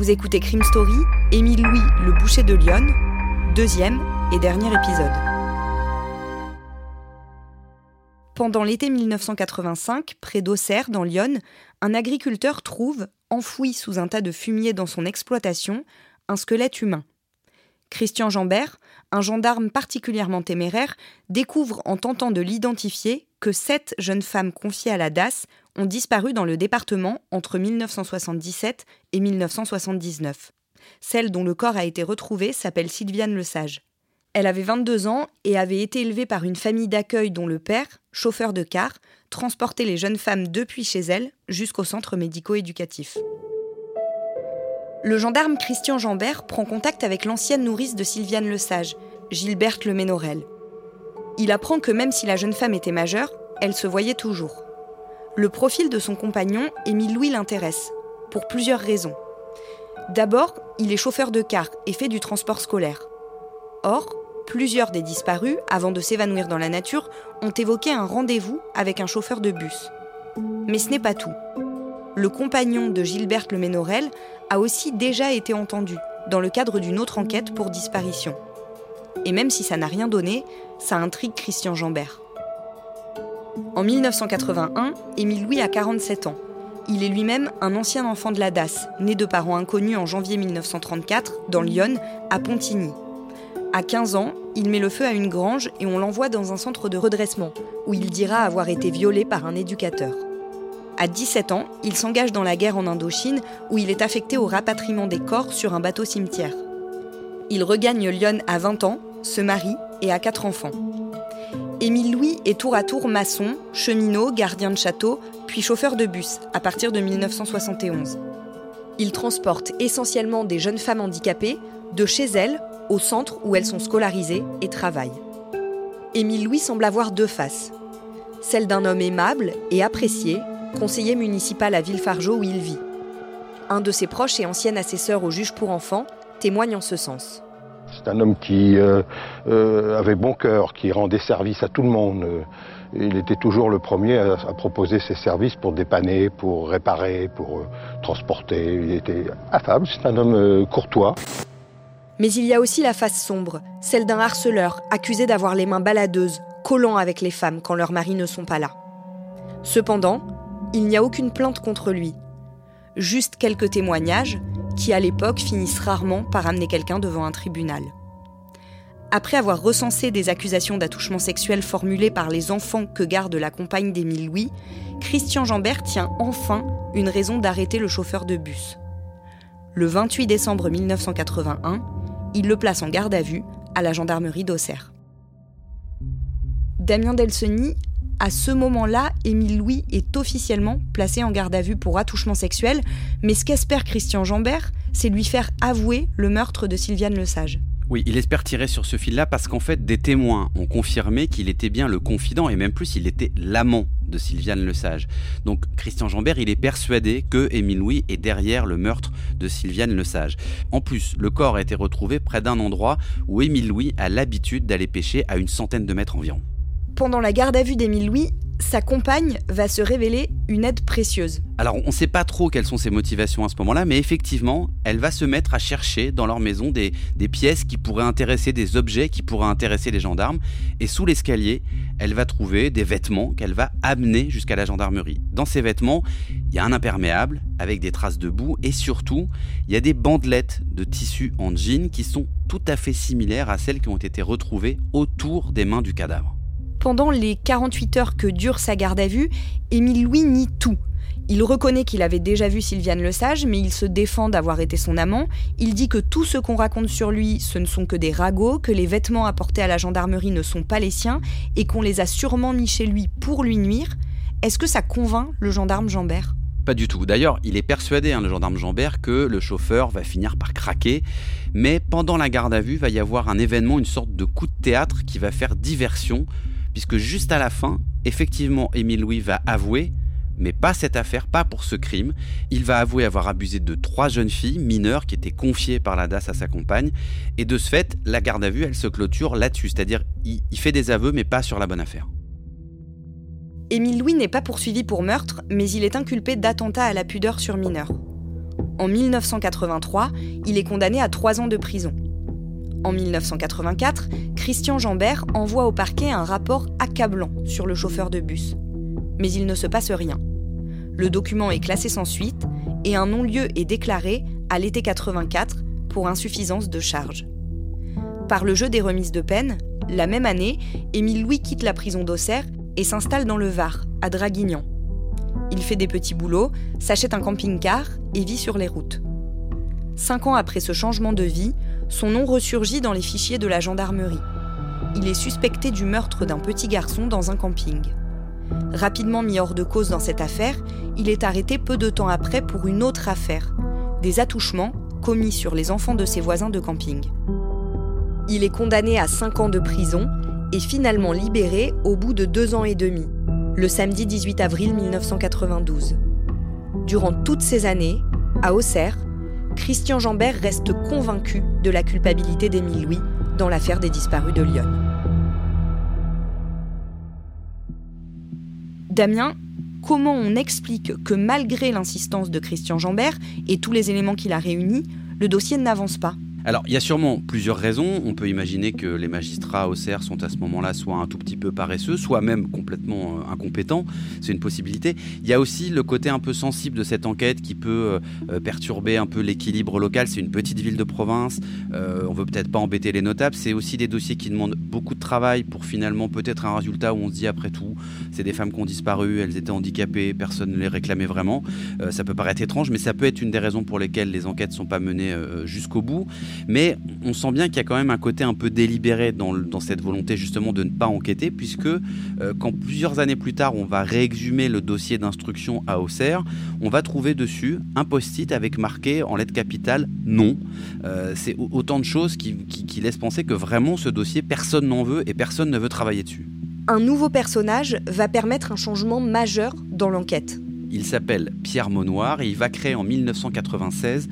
Vous écoutez Crime Story, Émile Louis, le boucher de Lyon, deuxième et dernier épisode. Pendant l'été 1985, près d'Auxerre, dans Lyon, un agriculteur trouve, enfoui sous un tas de fumier dans son exploitation, un squelette humain. Christian Jambert, un gendarme particulièrement téméraire, découvre en tentant de l'identifier que sept jeunes femmes confiées à la DAS ont disparu dans le département entre 1977 et 1979. Celle dont le corps a été retrouvé s'appelle Sylviane Lesage. Elle avait 22 ans et avait été élevée par une famille d'accueil dont le père, chauffeur de car, transportait les jeunes femmes depuis chez elle jusqu'au centre médico-éducatif. Le gendarme Christian Jambert prend contact avec l'ancienne nourrice de Sylviane Lesage, Gilberte Le Ménorel. Il apprend que même si la jeune femme était majeure, elle se voyait toujours. Le profil de son compagnon, Émile Louis, l'intéresse, pour plusieurs raisons. D'abord, il est chauffeur de car et fait du transport scolaire. Or, plusieurs des disparus, avant de s'évanouir dans la nature, ont évoqué un rendez-vous avec un chauffeur de bus. Mais ce n'est pas tout. Le compagnon de Gilberte Le Ménorel a aussi déjà été entendu dans le cadre d'une autre enquête pour disparition. Et même si ça n'a rien donné, ça intrigue Christian Jambert. En 1981, Émile Louis a 47 ans. Il est lui-même un ancien enfant de la DAS, né de parents inconnus en janvier 1934, dans Lyon, à Pontigny. À 15 ans, il met le feu à une grange et on l'envoie dans un centre de redressement, où il dira avoir été violé par un éducateur. À 17 ans, il s'engage dans la guerre en Indochine, où il est affecté au rapatriement des corps sur un bateau cimetière. Il regagne Lyon à 20 ans, se marie et a quatre enfants. Émile Louis est tour à tour maçon, cheminot, gardien de château, puis chauffeur de bus à partir de 1971. Il transporte essentiellement des jeunes femmes handicapées de chez elles au centre où elles sont scolarisées et travaillent. Émile Louis semble avoir deux faces. Celle d'un homme aimable et apprécié, conseiller municipal à Villefargeau où il vit. Un de ses proches et ancien assesseur au juge pour enfants témoigne en ce sens. C'est un homme qui euh, euh, avait bon cœur, qui rendait service à tout le monde. Il était toujours le premier à, proposer ses services pour dépanner, pour réparer, pour euh, transporter. Il était affable, c'est un homme courtois. Mais il y a aussi la face sombre, celle d'un harceleur accusé d'avoir les mains baladeuses, collant avec les femmes quand leurs maris ne sont pas là. Cependant, il n'y a aucune plainte contre lui. Juste quelques témoignages qui, à l'époque, finissent rarement par amener quelqu'un devant un tribunal. Après avoir recensé des accusations d'attouchement sexuel formulées par les enfants que garde la compagne d'Émile Louis, Christian Jambert tient enfin une raison d'arrêter le chauffeur de bus. Le 28 décembre 1981, il le place en garde à vue à la gendarmerie d'Auxerre. Damien Delseny, à ce moment-là, Émile Louis est officiellement placé en garde à vue pour attouchement sexuel, mais ce qu'espère Christian Jambert, c'est lui faire avouer le meurtre de Sylviane Lesage. Oui, il espère tirer sur ce fil-là parce qu'en fait, des témoins ont confirmé qu'il était bien le confident et même plus, il était l'amant de Sylviane Lesage. Donc Christian Jambert, il est persuadé que Émile Louis est derrière le meurtre de Sylviane Lesage. En plus, le corps a été retrouvé près d'un endroit où Émile Louis a l'habitude d'aller pêcher à une centaine de mètres environ. Pendant la garde à vue d'Émile Louis, sa compagne va se révéler une aide précieuse. Alors on ne sait pas trop quelles sont ses motivations à ce moment-là, mais effectivement, elle va se mettre à chercher dans leur maison des, pièces qui pourraient intéresser, des objets qui pourraient intéresser les gendarmes. Et sous l'escalier, elle va trouver des vêtements qu'elle va amener jusqu'à la gendarmerie. Dans ces vêtements, il y a un imperméable avec des traces de boue et surtout, il y a des bandelettes de tissu en jean qui sont tout à fait similaires à celles qui ont été retrouvées autour des mains du cadavre. Pendant les 48 heures que dure sa garde à vue, Émile Louis nie tout. Il reconnaît qu'il avait déjà vu Sylviane Lesage, mais il se défend d'avoir été son amant. Il dit que tout ce qu'on raconte sur lui, ce ne sont que des ragots, que les vêtements apportés à la gendarmerie ne sont pas les siens, et qu'on les a sûrement mis chez lui pour lui nuire. Est-ce que ça convainc le gendarme Jambert? Pas du tout. D'ailleurs, il est persuadé, hein, le gendarme Jambert, que le chauffeur va finir par craquer. Mais pendant la garde à vue, va y avoir un événement, une sorte de coup de théâtre qui va faire diversion puisque juste à la fin, effectivement, Émile Louis va avouer, mais pas cette affaire, pas pour ce crime. Il va avouer avoir abusé de trois jeunes filles mineures qui étaient confiées par la DAS à sa compagne. Et de ce fait, la garde à vue, elle se clôture là-dessus, c'est-à-dire il, fait des aveux, mais pas sur la bonne affaire. Émile Louis n'est pas poursuivi pour meurtre, mais il est inculpé d'attentat à la pudeur sur mineur. En 1983, il est condamné à trois ans de prison. En 1984, Christian Jambert envoie au parquet un rapport accablant sur le chauffeur de bus. Mais il ne se passe rien. Le document est classé sans suite et un non-lieu est déclaré à l'été 84 pour insuffisance de charge. Par le jeu des remises de peine, la même année, Émile Louis quitte la prison d'Auxerre et s'installe dans le Var, à Draguignan. Il fait des petits boulots, s'achète un camping-car et vit sur les routes. Cinq ans après ce changement de vie, son nom ressurgit dans les fichiers de la gendarmerie. Il est suspecté du meurtre d'un petit garçon dans un camping. Rapidement mis hors de cause dans cette affaire, il est arrêté peu de temps après pour une autre affaire, des attouchements commis sur les enfants de ses voisins de camping. Il est condamné à 5 ans de prison et finalement libéré au bout de deux ans et demi, le samedi 18 avril 1992. Durant toutes ces années, à Auxerre, Christian Jambert reste convaincu de la culpabilité d'Émile Louis dans l'affaire des disparus de Lyon. Damien, comment on explique que malgré l'insistance de Christian Jambert et tous les éléments qu'il a réunis, le dossier n'avance pas? Alors, il y a sûrement plusieurs raisons. On peut imaginer que les magistrats au CER sont à ce moment-là soit un tout petit peu paresseux, soit même complètement euh, incompétents. C'est une possibilité. Il y a aussi le côté un peu sensible de cette enquête qui peut euh, perturber un peu l'équilibre local. C'est une petite ville de province. Euh, on veut peut-être pas embêter les notables. C'est aussi des dossiers qui demandent beaucoup de travail pour finalement peut-être un résultat où on se dit après tout, c'est des femmes qui ont disparu, elles étaient handicapées, personne ne les réclamait vraiment. ça peut paraître étrange, mais ça peut être une des raisons pour lesquelles les enquêtes ne sont pas menées jusqu'au bout. Mais on sent bien qu'il y a quand même un côté un peu délibéré dans, cette volonté justement de ne pas enquêter, puisque euh, quand plusieurs années plus tard on va réexhumer le dossier d'instruction à Auxerre, on va trouver dessus un post-it avec marqué en lettres capitales non. Euh, c'est autant de choses qui, qui laissent penser que vraiment ce dossier, personne n'en veut et personne ne veut travailler dessus. Un nouveau personnage va permettre un changement majeur dans l'enquête. Il s'appelle Pierre Monoir et il va créer en 1996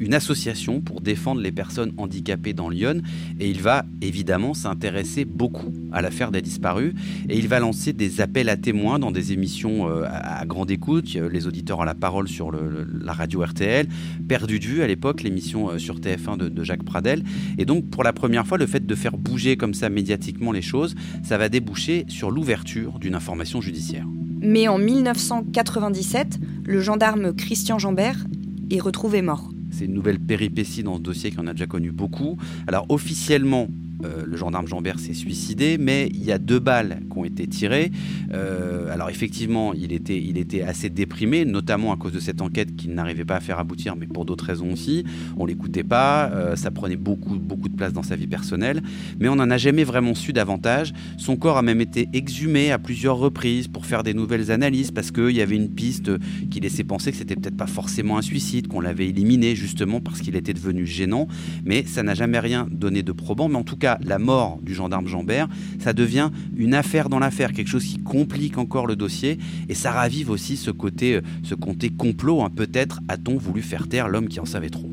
une association pour défendre les personnes handicapées dans Lyon et il va évidemment s'intéresser beaucoup à l'affaire des disparus et il va lancer des appels à témoins dans des émissions euh, à grande écoute. Les auditeurs ont la parole sur la radio RTL, Perdu de vue à l'époque, l'émission euh, sur TF1 de, de Jacques Pradel. Et donc pour la première fois, le fait de faire bouger comme ça médiatiquement les choses, ça va déboucher sur l'ouverture d'une information judiciaire. Mais en 1997, le gendarme Christian Jambert est retrouvé mort. C'est une nouvelle péripétie dans ce dossier qu'on a déjà connu beaucoup. Alors officiellement, euh, le gendarme Jambert s'est suicidé, mais il y a deux balles qui ont été tirées. Euh, alors effectivement, il était, il était assez déprimé, notamment à cause de cette enquête qu'il n'arrivait pas à faire aboutir, mais pour d'autres raisons aussi. On l'écoutait pas, euh, ça prenait beaucoup, beaucoup de place dans sa vie personnelle, mais on n'en a jamais vraiment su davantage. Son corps a même été exhumé à plusieurs reprises pour faire des nouvelles analyses, parce qu'il y avait une piste qui laissait penser que c'était peut-être pas forcément un suicide, qu'on l'avait éliminé justement parce qu'il était devenu gênant, mais ça n'a jamais rien donné de probant. Mais en tout cas, la mort du gendarme Jambert, ça devient une affaire dans l'affaire, quelque chose qui complique encore le dossier et ça ravive aussi ce côté, euh, ce côté complot. Hein. Peut-être a-t-on voulu faire taire l'homme qui en savait trop.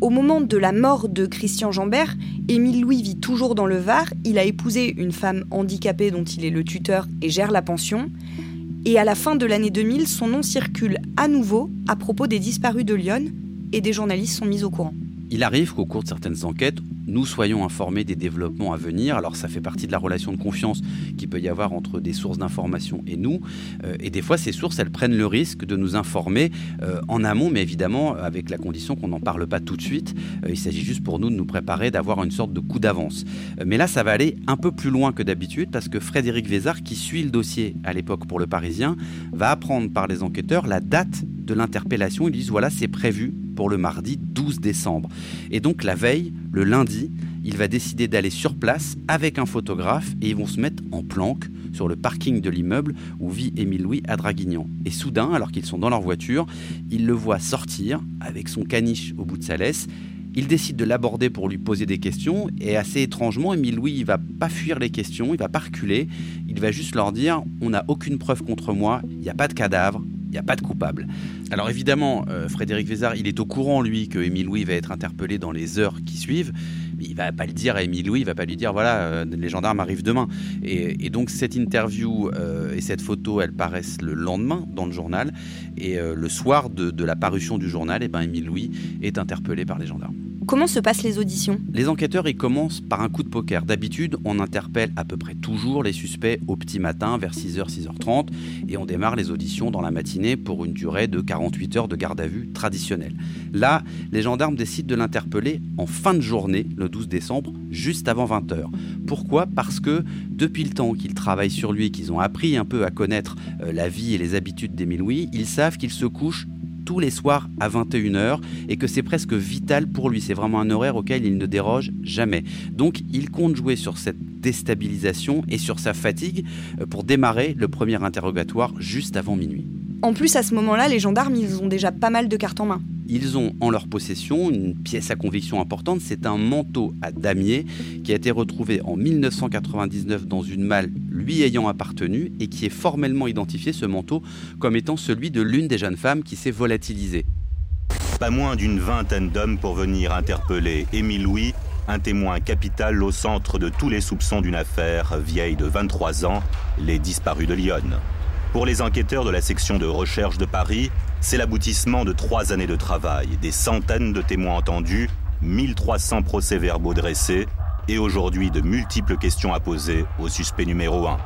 Au moment de la mort de Christian Jambert, Émile Louis vit toujours dans le Var. Il a épousé une femme handicapée dont il est le tuteur et gère la pension. Et à la fin de l'année 2000, son nom circule à nouveau à propos des disparus de Lyon et des journalistes sont mis au courant. Il arrive qu'au cours de certaines enquêtes, nous soyons informés des développements à venir. Alors ça fait partie de la relation de confiance qu'il peut y avoir entre des sources d'information et nous. Euh, et des fois, ces sources, elles prennent le risque de nous informer euh, en amont, mais évidemment avec la condition qu'on n'en parle pas tout de suite. Euh, il s'agit juste pour nous de nous préparer, d'avoir une sorte de coup d'avance. mais là, ça va aller un peu plus loin que d'habitude parce que Frédéric Vézard, qui suit le dossier à l'époque pour le Parisien, va apprendre par les enquêteurs la date de l'interpellation. Ils disent voilà, c'est prévu pour le mardi 12 décembre. Et donc la veille, le lundi, il va décider d'aller sur place avec un photographe et ils vont se mettre en planque sur le parking de l'immeuble où vit Émile Louis à Draguignan. Et soudain, alors qu'ils sont dans leur voiture, il le voit sortir avec son caniche au bout de sa laisse. Il décide de l'aborder pour lui poser des questions et assez étrangement, Émile Louis il va pas fuir les questions, il va pas reculer, il va juste leur dire on n'a aucune preuve contre moi, il n'y a pas de cadavre, il n'y a pas de coupable. Alors évidemment, euh, Frédéric Vézard, il est au courant, lui, que Émile Louis va être interpellé dans les heures qui suivent. Il va pas le dire à Émile Louis, il va pas lui dire, voilà, euh, les gendarmes arrivent demain. Et, donc cette interview euh, et cette photo, elles paraissent le lendemain dans le journal. Et le soir de, la parution du journal, et eh ben, Émile Louis est interpellé par les gendarmes. Comment se passent les auditions? Les enquêteurs ils commencent par un coup de poker. D'habitude, on interpelle à peu près toujours les suspects au petit matin vers 6h, 6h30 et on démarre les auditions dans la matinée pour une durée de 48 heures de garde à vue traditionnelle. Là, les gendarmes décident de l'interpeller en fin de journée, le 12 décembre, juste avant 20h. Pourquoi? Parce que depuis le temps qu'ils travaillent sur lui, qu'ils ont appris un peu à connaître euh, la vie et les habitudes Louis, ils savent qu'il se couche tous les soirs à 21h et que c'est presque vital pour lui. C'est vraiment un horaire auquel il ne déroge jamais. Donc il compte jouer sur cette déstabilisation et sur sa fatigue euh, pour démarrer le premier interrogatoire juste avant minuit. En plus, à ce moment-là, les gendarmes, ils ont déjà pas mal de cartes en main. Ils ont en leur possession une pièce à conviction importante, c'est un manteau à damier qui a été retrouvé en 1999 dans une malle lui ayant appartenu et qui est formellement identifié ce manteau comme étant celui de l'une des jeunes femmes qui s'est volatilisée. Pas moins d'une vingtaine d'hommes pour venir interpeller Émile Louis, un témoin capital au centre de tous les soupçons d'une affaire vieille de 23 ans, les disparus de Lyon. Pour les enquêteurs de la section de recherche de Paris, c'est l'aboutissement de trois années de travail, des centaines de témoins entendus, 1300 procès-verbaux dressés et aujourd'hui de multiples questions à poser au suspect numéro 1.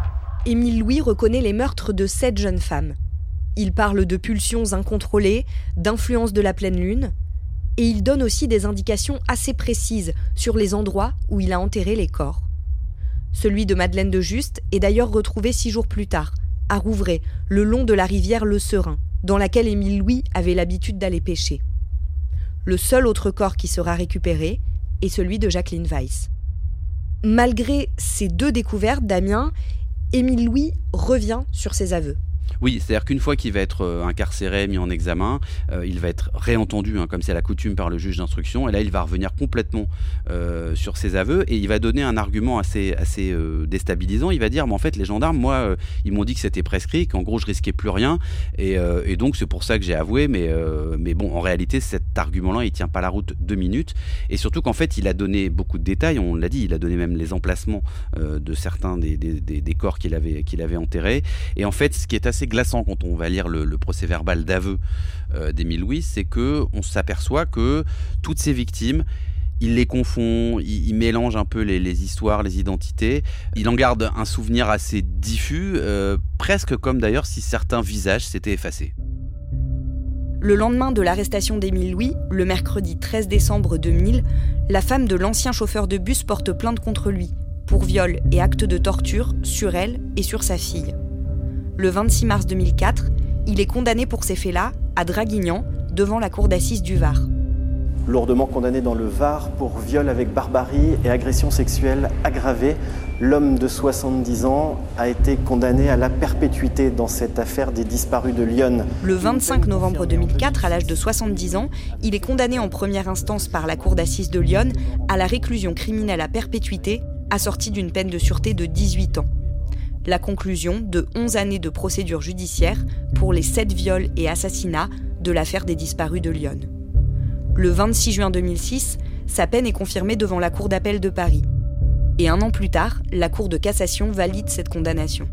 Émile Louis reconnaît les meurtres de sept jeunes femmes. Il parle de pulsions incontrôlées, d'influence de la pleine lune, et il donne aussi des indications assez précises sur les endroits où il a enterré les corps. Celui de Madeleine de Juste est d'ailleurs retrouvé six jours plus tard, à Rouvray, le long de la rivière Le Serein, dans laquelle Émile Louis avait l'habitude d'aller pêcher. Le seul autre corps qui sera récupéré est celui de Jacqueline Weiss. Malgré ces deux découvertes, Damien, Émile Louis revient sur ses aveux. Oui, c'est-à-dire qu'une fois qu'il va être euh, incarcéré, mis en examen, euh, il va être réentendu, hein, comme c'est la coutume par le juge d'instruction, et là il va revenir complètement euh, sur ses aveux, et il va donner un argument assez, assez déstabilisant. Il va dire, mais en fait les gendarmes, moi, ils m'ont dit que c'était prescrit, qu'en gros je risquais plus rien, et, donc c'est pour ça que j'ai avoué, mais, mais bon, en réalité cet argument-là, il tient pas la route deux minutes, et surtout qu'en fait il a donné beaucoup de détails, on l'a dit, il a donné même les emplacements de certains des, des, des corps qu'il avait, qu'il avait enterrés, et en fait ce qui est assez glaçant quand on va lire le, procès verbal d'aveu euh, d'Émile Louis, c'est que on s'aperçoit que toutes ces victimes, il les confond, il, mélange un peu les, histoires, les identités. Il en garde un souvenir assez diffus, euh, presque comme d'ailleurs si certains visages s'étaient effacés. Le lendemain de l'arrestation d'Émile Louis, le mercredi 13 décembre 2000, la femme de l'ancien chauffeur de bus porte plainte contre lui pour viol et acte de torture sur elle et sur sa fille. Le 26 mars 2004, il est condamné pour ces faits-là à Draguignan, devant la cour d'assises du Var. Lourdement condamné dans le Var pour viol avec barbarie et agression sexuelle aggravée, l'homme de 70 ans a été condamné à la perpétuité dans cette affaire des disparus de Lyon. Le 25 novembre 2004, à l'âge de 70 ans, il est condamné en première instance par la cour d'assises de Lyon à la réclusion criminelle à perpétuité, assortie d'une peine de sûreté de 18 ans la conclusion de 11 années de procédure judiciaire pour les 7 viols et assassinats de l'affaire des disparus de Lyon. Le 26 juin 2006, sa peine est confirmée devant la Cour d'appel de Paris. Et un an plus tard, la Cour de cassation valide cette condamnation.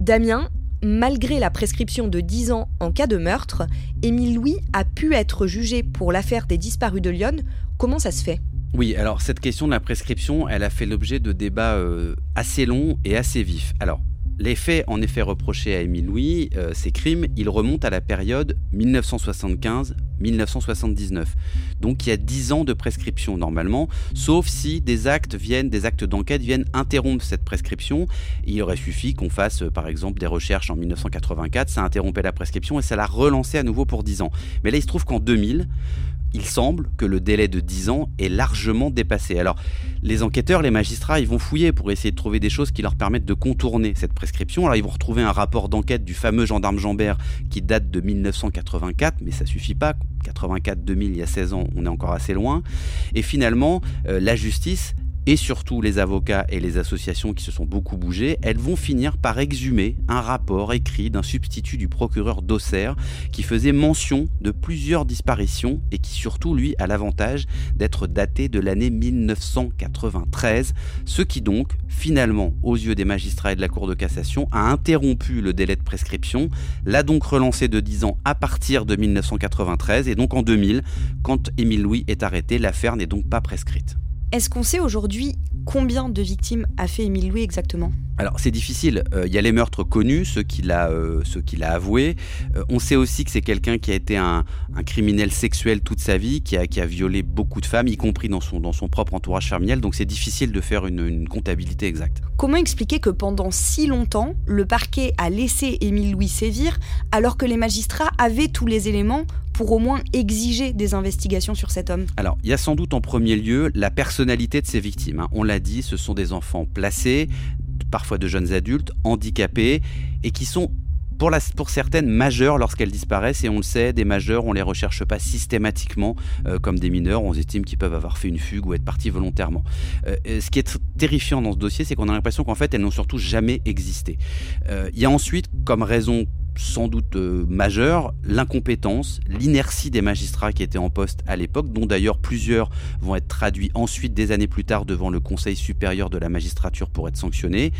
Damien, malgré la prescription de 10 ans en cas de meurtre, Émile Louis a pu être jugé pour l'affaire des disparus de Lyon. Comment ça se fait? Oui, alors cette question de la prescription, elle a fait l'objet de débats euh, assez longs et assez vifs. Alors, les faits en effet reprochés à Émile Louis, euh, ces crimes, ils remontent à la période 1975-1979. Donc il y a 10 ans de prescription normalement, sauf si des actes viennent, des actes d'enquête viennent interrompre cette prescription. Il aurait suffi qu'on fasse euh, par exemple des recherches en 1984, ça interrompait la prescription et ça l'a relancé à nouveau pour 10 ans. Mais là il se trouve qu'en 2000, il semble que le délai de 10 ans est largement dépassé. Alors, les enquêteurs, les magistrats, ils vont fouiller pour essayer de trouver des choses qui leur permettent de contourner cette prescription. Alors, ils vont retrouver un rapport d'enquête du fameux gendarme Jambert qui date de 1984, mais ça suffit pas. 84-2000, il y a 16 ans, on est encore assez loin. Et finalement, euh, la justice et surtout les avocats et les associations qui se sont beaucoup bougées, elles vont finir par exhumer un rapport écrit d'un substitut du procureur d'Auxerre qui faisait mention de plusieurs disparitions et qui surtout lui a l'avantage d'être daté de l'année 1993, ce qui donc finalement aux yeux des magistrats et de la Cour de cassation a interrompu le délai de prescription, l'a donc relancé de 10 ans à partir de 1993 et donc en 2000 quand Émile Louis est arrêté, l'affaire n'est donc pas prescrite. Est-ce qu'on sait aujourd'hui combien de victimes a fait Émile Louis exactement? Alors c'est difficile. Euh, il y a les meurtres connus, ceux qu'il a, euh, a avoués. Euh, on sait aussi que c'est quelqu'un qui a été un, criminel sexuel toute sa vie, qui a, qui a violé beaucoup de femmes, y compris dans son, dans son propre entourage familial. Donc c'est difficile de faire une, une, comptabilité exacte. Comment expliquer que pendant si longtemps, le parquet a laissé Émile Louis sévir alors que les magistrats avaient tous les éléments pour au moins exiger des investigations sur cet homme Alors, il y a sans doute en premier lieu la personnalité de ces victimes. Hein. On l'a dit, ce sont des enfants placés, parfois de jeunes adultes, handicapés, et qui sont pour, certaines majeures lorsqu'elles disparaissent et on le sait, des majeures on les recherche pas systématiquement euh, comme des mineurs, on estime qu'ils peuvent avoir fait une fugue ou être partis volontairement. Euh, ce qui est terrifiant dans ce dossier, c'est qu'on a l'impression qu'en fait elles n'ont surtout jamais existé. Euh, il y a ensuite comme raison sans doute euh, majeur, l'incompétence, l'inertie des magistrats qui étaient en poste à l'époque, dont d'ailleurs plusieurs vont être traduits ensuite des années plus tard devant le Conseil supérieur de la magistrature pour être sanctionnés.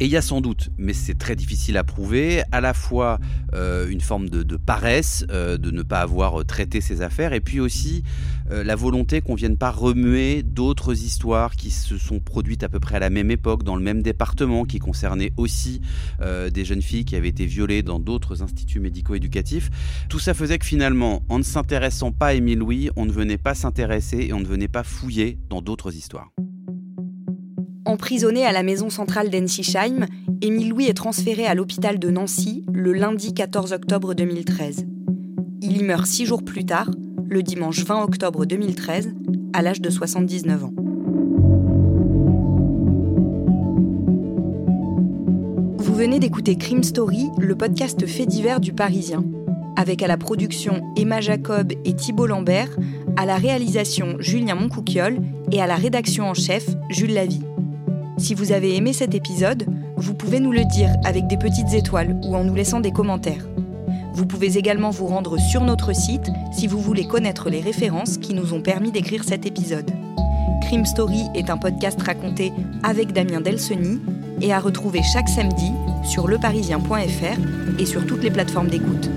Et il y a sans doute, mais c'est très difficile à prouver, à la fois euh, une forme de, paresse, euh, de ne pas avoir traité ces affaires, et puis aussi la volonté qu'on vienne pas remuer d'autres histoires qui se sont produites à peu près à la même époque, dans le même département, qui concernaient aussi des jeunes filles qui avaient été violées dans d'autres d'autres instituts médico-éducatifs. Tout ça faisait que finalement, en ne s'intéressant pas à Émile Louis, on ne venait pas s'intéresser et on ne venait pas fouiller dans d'autres histoires. Emprisonné à la maison centrale d'Ensisheim, Émile Louis est transféré à l'hôpital de Nancy le lundi 14 octobre 2013. Il y meurt six jours plus tard, le dimanche 20 octobre 2013, à l'âge de 79 ans. Venez d'écouter Crime Story, le podcast fait divers du Parisien. Avec à la production Emma Jacob et Thibault Lambert, à la réalisation Julien Moncouquiole et à la rédaction en chef Jules Lavie. Si vous avez aimé cet épisode, vous pouvez nous le dire avec des petites étoiles ou en nous laissant des commentaires. Vous pouvez également vous rendre sur notre site si vous voulez connaître les références qui nous ont permis d'écrire cet épisode. Crime Story est un podcast raconté avec Damien Delseny et à retrouver chaque samedi sur leparisien.fr et sur toutes les plateformes d'écoute.